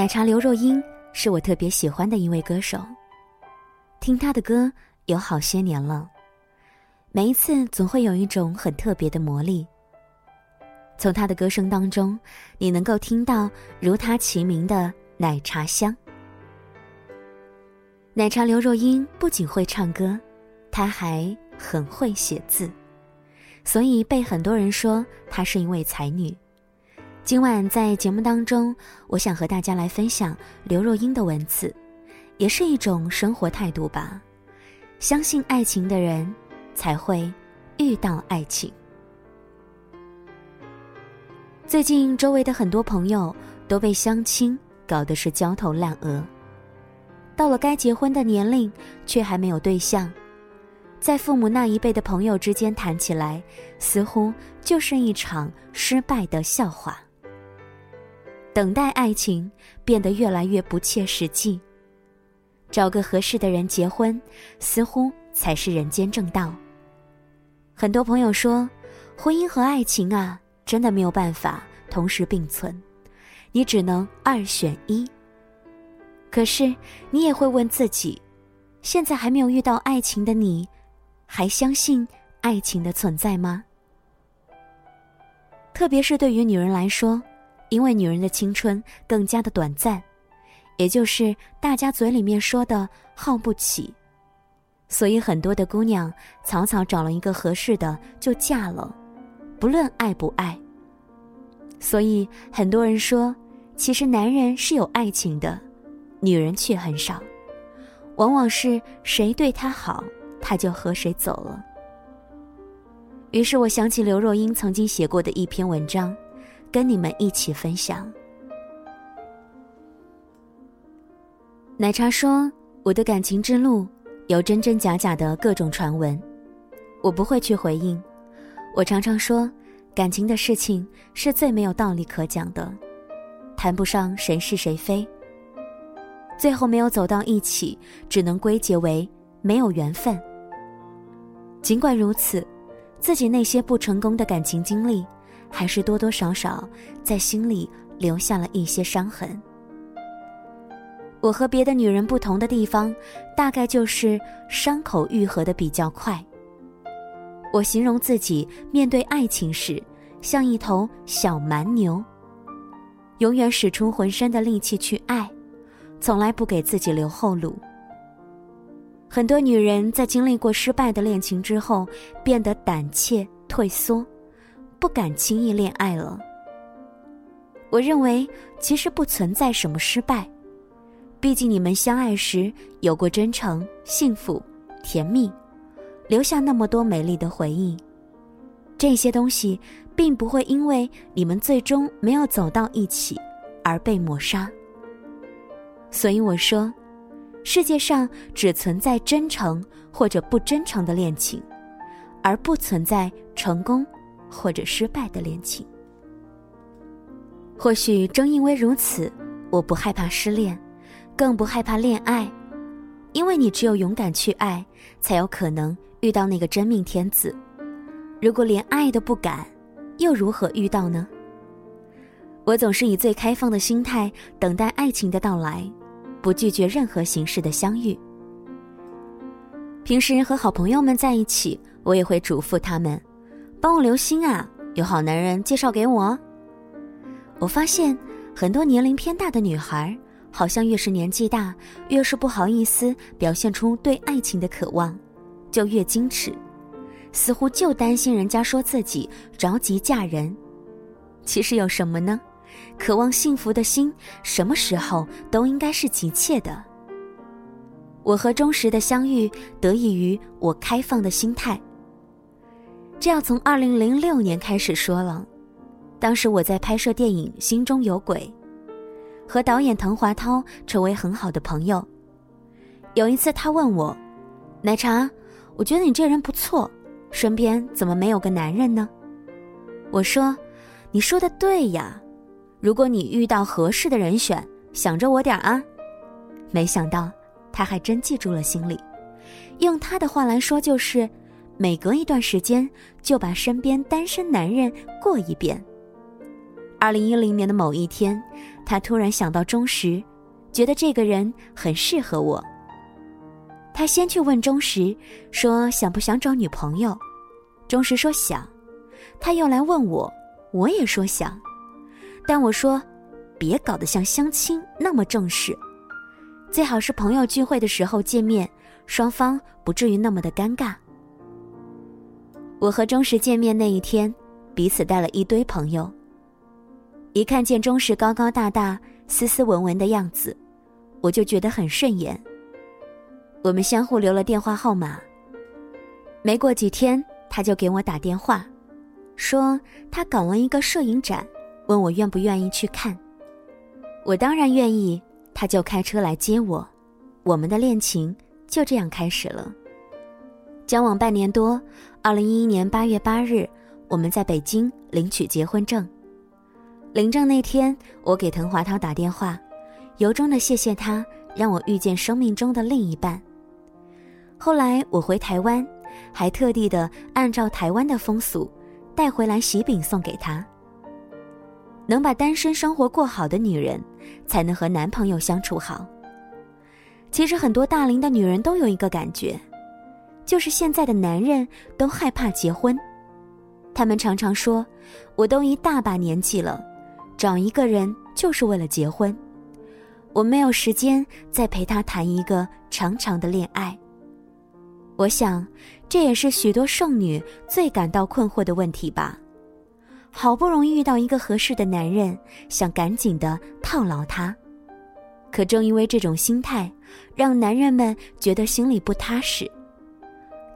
奶茶刘若英是我特别喜欢的一位歌手，听她的歌有好些年了，每一次总会有一种很特别的魔力。从她的歌声当中，你能够听到如她其名的奶茶香。奶茶刘若英不仅会唱歌，她还很会写字，所以被很多人说她是一位才女。今晚在节目当中，我想和大家来分享刘若英的文字，也是一种生活态度吧。相信爱情的人，才会遇到爱情。最近周围的很多朋友都被相亲搞得是焦头烂额，到了该结婚的年龄，却还没有对象，在父母那一辈的朋友之间谈起来，似乎就是一场失败的笑话。等待爱情变得越来越不切实际。找个合适的人结婚，似乎才是人间正道。很多朋友说，婚姻和爱情啊，真的没有办法同时并存，你只能二选一。可是，你也会问自己，现在还没有遇到爱情的你，还相信爱情的存在吗？特别是对于女人来说。因为女人的青春更加的短暂，也就是大家嘴里面说的耗不起，所以很多的姑娘草草找了一个合适的就嫁了，不论爱不爱。所以很多人说，其实男人是有爱情的，女人却很少，往往是谁对她好，他就和谁走了。于是我想起刘若英曾经写过的一篇文章。跟你们一起分享。奶茶说：“我的感情之路有真真假假的各种传闻，我不会去回应。我常常说，感情的事情是最没有道理可讲的，谈不上谁是谁非。最后没有走到一起，只能归结为没有缘分。尽管如此，自己那些不成功的感情经历。”还是多多少少在心里留下了一些伤痕。我和别的女人不同的地方，大概就是伤口愈合的比较快。我形容自己面对爱情时，像一头小蛮牛，永远使出浑身的力气去爱，从来不给自己留后路。很多女人在经历过失败的恋情之后，变得胆怯退缩。不敢轻易恋爱了。我认为其实不存在什么失败，毕竟你们相爱时有过真诚、幸福、甜蜜，留下那么多美丽的回忆，这些东西并不会因为你们最终没有走到一起而被抹杀。所以我说，世界上只存在真诚或者不真诚的恋情，而不存在成功。或者失败的恋情，或许正因为如此，我不害怕失恋，更不害怕恋爱，因为你只有勇敢去爱，才有可能遇到那个真命天子。如果连爱都不敢，又如何遇到呢？我总是以最开放的心态等待爱情的到来，不拒绝任何形式的相遇。平时和好朋友们在一起，我也会嘱咐他们。帮我留心啊！有好男人介绍给我。我发现很多年龄偏大的女孩，好像越是年纪大，越是不好意思表现出对爱情的渴望，就越矜持，似乎就担心人家说自己着急嫁人。其实有什么呢？渴望幸福的心，什么时候都应该是急切的。我和忠实的相遇，得益于我开放的心态。这要从二零零六年开始说了，当时我在拍摄电影《心中有鬼》，和导演滕华涛成为很好的朋友。有一次他问我：“奶茶，我觉得你这人不错，身边怎么没有个男人呢？”我说：“你说的对呀，如果你遇到合适的人选，想着我点啊。”没想到他还真记住了心里，用他的话来说就是。每隔一段时间就把身边单身男人过一遍，二零一零年的某一天，他突然想到钟石，觉得这个人很适合我。他先去问钟石，说想不想找女朋友。钟石说想。他又来问我，我也说想，但我说，别搞得像相亲那么正式，最好是朋友聚会的时候见面，双方不至于那么的尴尬。我和钟石见面那一天，彼此带了一堆朋友。一看见钟石高高大大、斯斯文文的样子，我就觉得很顺眼。我们相互留了电话号码。没过几天，他就给我打电话，说他搞了一个摄影展，问我愿不愿意去看。我当然愿意，他就开车来接我。我们的恋情就这样开始了。交往半年多，二零一一年八月八日，我们在北京领取结婚证。领证那天，我给滕华涛打电话，由衷的谢谢他让我遇见生命中的另一半。后来我回台湾，还特地的按照台湾的风俗，带回来喜饼送给他。能把单身生活过好的女人，才能和男朋友相处好。其实很多大龄的女人都有一个感觉，就是现在的男人都害怕结婚，他们常常说：“我都一大把年纪了。”找一个人就是为了结婚，我没有时间再陪他谈一个长长的恋爱。我想，这也是许多剩女最感到困惑的问题吧。好不容易遇到一个合适的男人，想赶紧的套牢他，可正因为这种心态，让男人们觉得心里不踏实。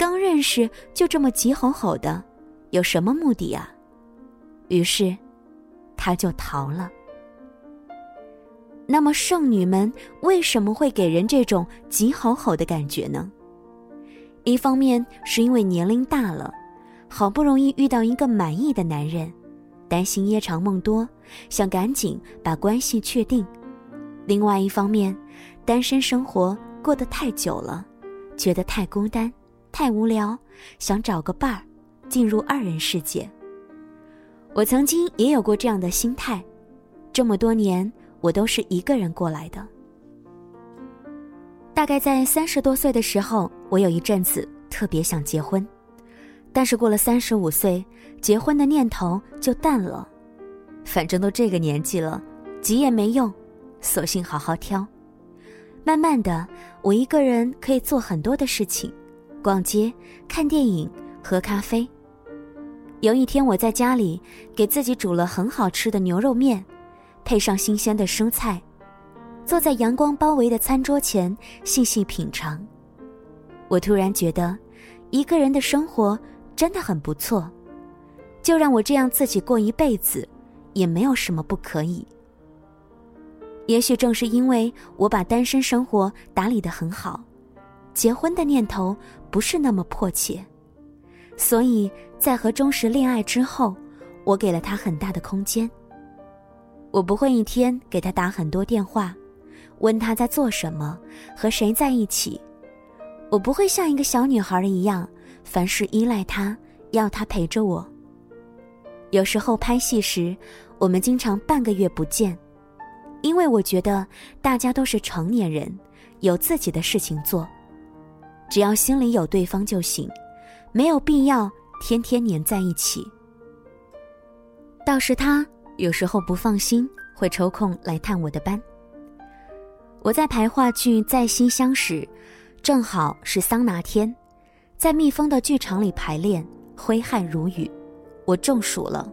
刚认识就这么急吼吼的，有什么目的啊？于是。他就逃了。那么剩女们为什么会给人这种急吼吼的感觉呢？一方面是因为年龄大了，好不容易遇到一个满意的男人，担心夜长梦多，想赶紧把关系确定；另外一方面，单身生活过得太久了，觉得太孤单、太无聊，想找个伴儿，进入二人世界。我曾经也有过这样的心态，这么多年我都是一个人过来的。大概在三十多岁的时候，我有一阵子特别想结婚，但是过了三十五岁，结婚的念头就淡了。反正都这个年纪了，急也没用，索性好好挑。慢慢的，我一个人可以做很多的事情，逛街、看电影、喝咖啡。有一天，我在家里给自己煮了很好吃的牛肉面，配上新鲜的蔬菜，坐在阳光包围的餐桌前细细品尝。我突然觉得，一个人的生活真的很不错，就让我这样自己过一辈子，也没有什么不可以。也许正是因为我把单身生活打理得很好，结婚的念头不是那么迫切。所以在和钟石恋爱之后，我给了他很大的空间。我不会一天给他打很多电话，问他在做什么，和谁在一起。我不会像一个小女孩一样，凡事依赖他，要他陪着我。有时候拍戏时，我们经常半个月不见，因为我觉得大家都是成年人，有自己的事情做，只要心里有对方就行。没有必要天天黏在一起。倒是他有时候不放心，会抽空来探我的班。我在排话剧《在西厢》时，正好是桑拿天，在密封的剧场里排练，挥汗如雨，我中暑了，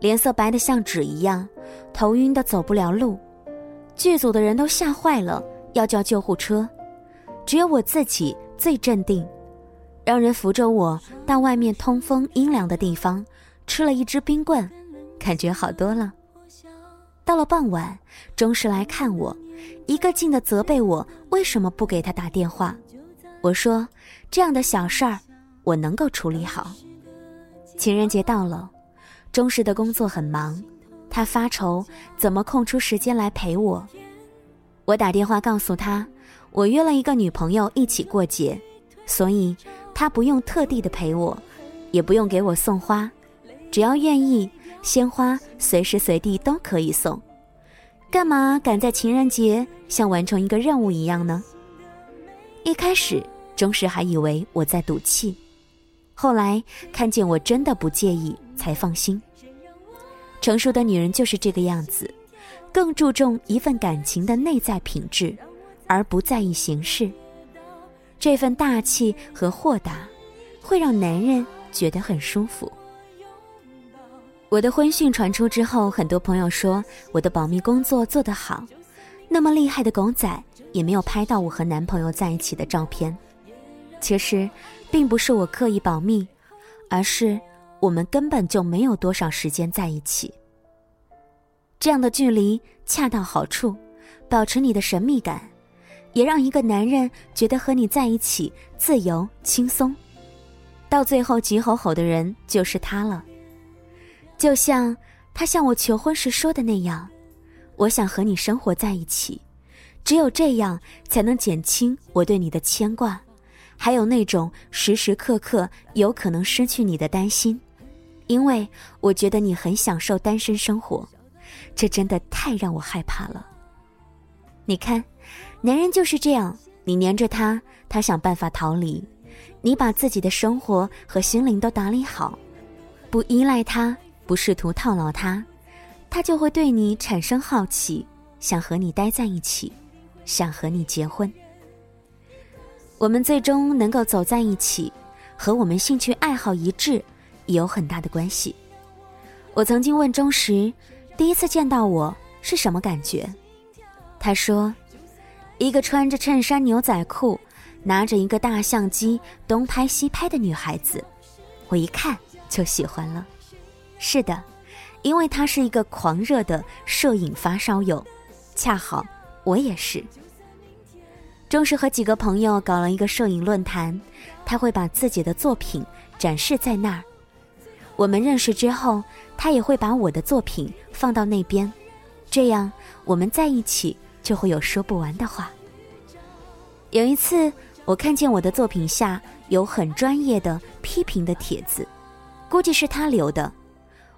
脸色白得像纸一样，头晕的走不了路，剧组的人都吓坏了，要叫救护车，只有我自己最镇定。让人扶着我到外面通风阴凉的地方，吃了一支冰棍，感觉好多了。到了傍晚，钟石来看我，一个劲的责备我为什么不给他打电话。我说这样的小事儿我能够处理好。情人节到了，钟石的工作很忙，他发愁怎么空出时间来陪我。我打电话告诉他，我约了一个女朋友一起过节，所以。她不用特地的陪我，也不用给我送花，只要愿意，鲜花随时随地都可以送。干嘛赶在情人节像完成一个任务一样呢？一开始，钟石还以为我在赌气，后来看见我真的不介意，才放心。成熟的女人就是这个样子，更注重一份感情的内在品质，而不在意形式。这份大气和豁达，会让男人觉得很舒服。我的婚讯传出之后，很多朋友说我的保密工作做得好，那么厉害的狗仔也没有拍到我和男朋友在一起的照片。其实，并不是我刻意保密，而是我们根本就没有多少时间在一起。这样的距离恰到好处，保持你的神秘感，也让一个男人觉得和你在一起自由轻松。到最后，急吼吼的人就是他了。就像他向我求婚时说的那样，我想和你生活在一起，只有这样才能减轻我对你的牵挂，还有那种时时刻刻有可能失去你的担心，因为我觉得你很享受单身生活，这真的太让我害怕了。你看，男人就是这样，你黏着他，他想办法逃离；你把自己的生活和心灵都打理好，不依赖他。不试图套牢他，他就会对你产生好奇，想和你待在一起，想和你结婚。我们最终能够走在一起，和我们兴趣爱好一致也有很大的关系。我曾经问钟石，第一次见到我是什么感觉？他说，一个穿着衬衫牛仔裤，拿着一个大相机东拍西拍的女孩子，我一看就喜欢了。是的，因为她是一个狂热的摄影发烧友，恰好我也是。正是和几个朋友搞了一个摄影论坛，他会把自己的作品展示在那儿。我们认识之后，他也会把我的作品放到那边，这样我们在一起就会有说不完的话。有一次，我看见我的作品下有很专业的批评的帖子，估计是他留的。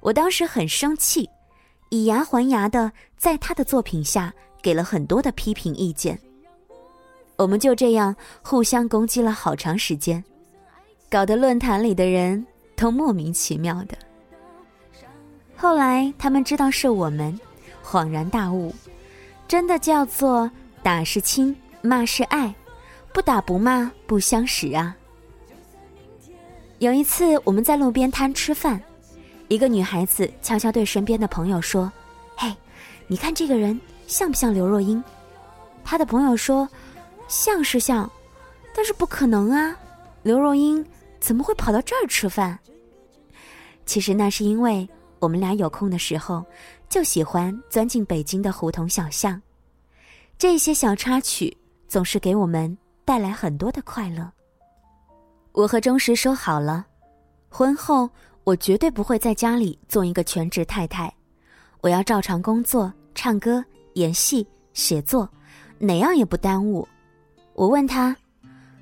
我当时很生气，以牙还牙的在他的作品下给了很多的批评意见。我们就这样互相攻击了好长时间，搞得论坛里的人都莫名其妙的。后来他们知道是我们，恍然大悟，真的叫做打是亲，骂是爱，不打不骂不相识啊。有一次我们在路边摊吃饭。一个女孩子悄悄对身边的朋友说：“嘿，你看这个人像不像刘若英？”她的朋友说：“像是像，但是不可能啊！刘若英怎么会跑到这儿吃饭？”其实那是因为我们俩有空的时候，就喜欢钻进北京的胡同小巷，这些小插曲总是给我们带来很多的快乐。我和钟石说好了，婚后。我绝对不会在家里做一个全职太太，我要照常工作、唱歌、演戏、写作，哪样也不耽误。我问他，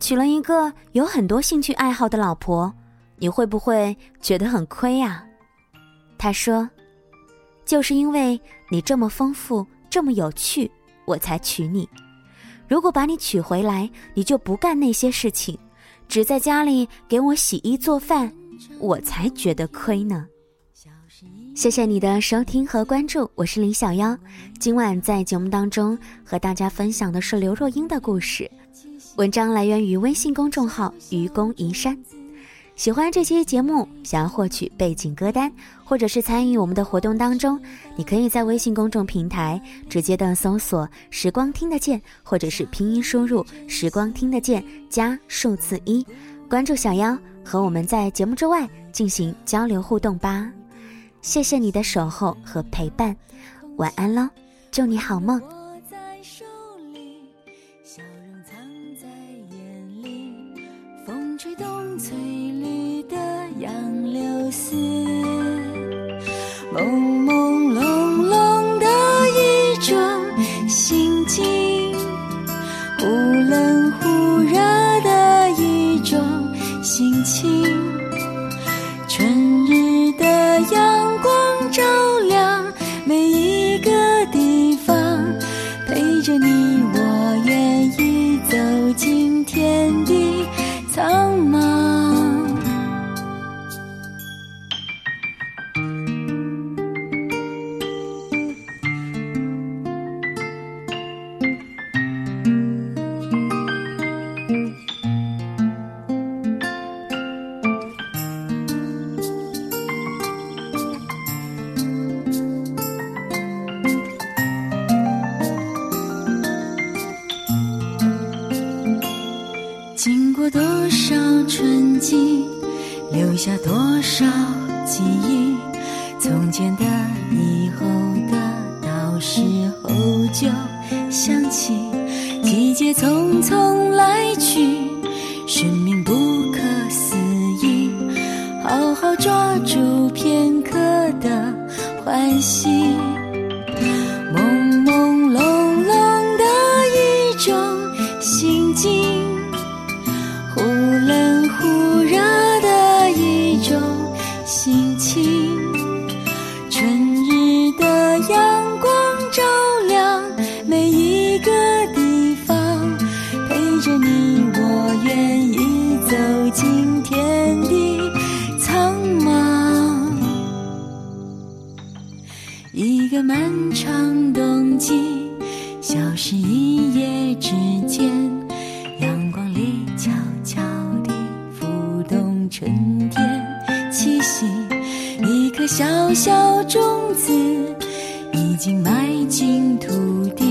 娶了一个有很多兴趣爱好的老婆，你会不会觉得很亏啊？他说，就是因为你这么丰富、这么有趣，我才娶你。如果把你娶回来，你就不干那些事情，只在家里给我洗衣做饭。我才觉得亏呢。谢谢你的收听和关注，我是林小妖。今晚在节目当中和大家分享的是刘若英的故事，文章来源于微信公众号“愚公移山”。喜欢这期节目，想要获取背景歌单，或者是参与我们的活动当中，你可以在微信公众平台直接的搜索“时光听得见”，或者是拼音输入“时光听得见”加数字一，关注小妖。和我们在节目之外进行交流互动吧，谢谢你的守候和陪伴，晚安喽，祝你好梦。思。过多少春季，留下多少记忆，从前的，以后的，到时候就想起，季节匆匆来去，生命不可思议，好好抓住片刻的欢喜。小小种子，已经埋进土地。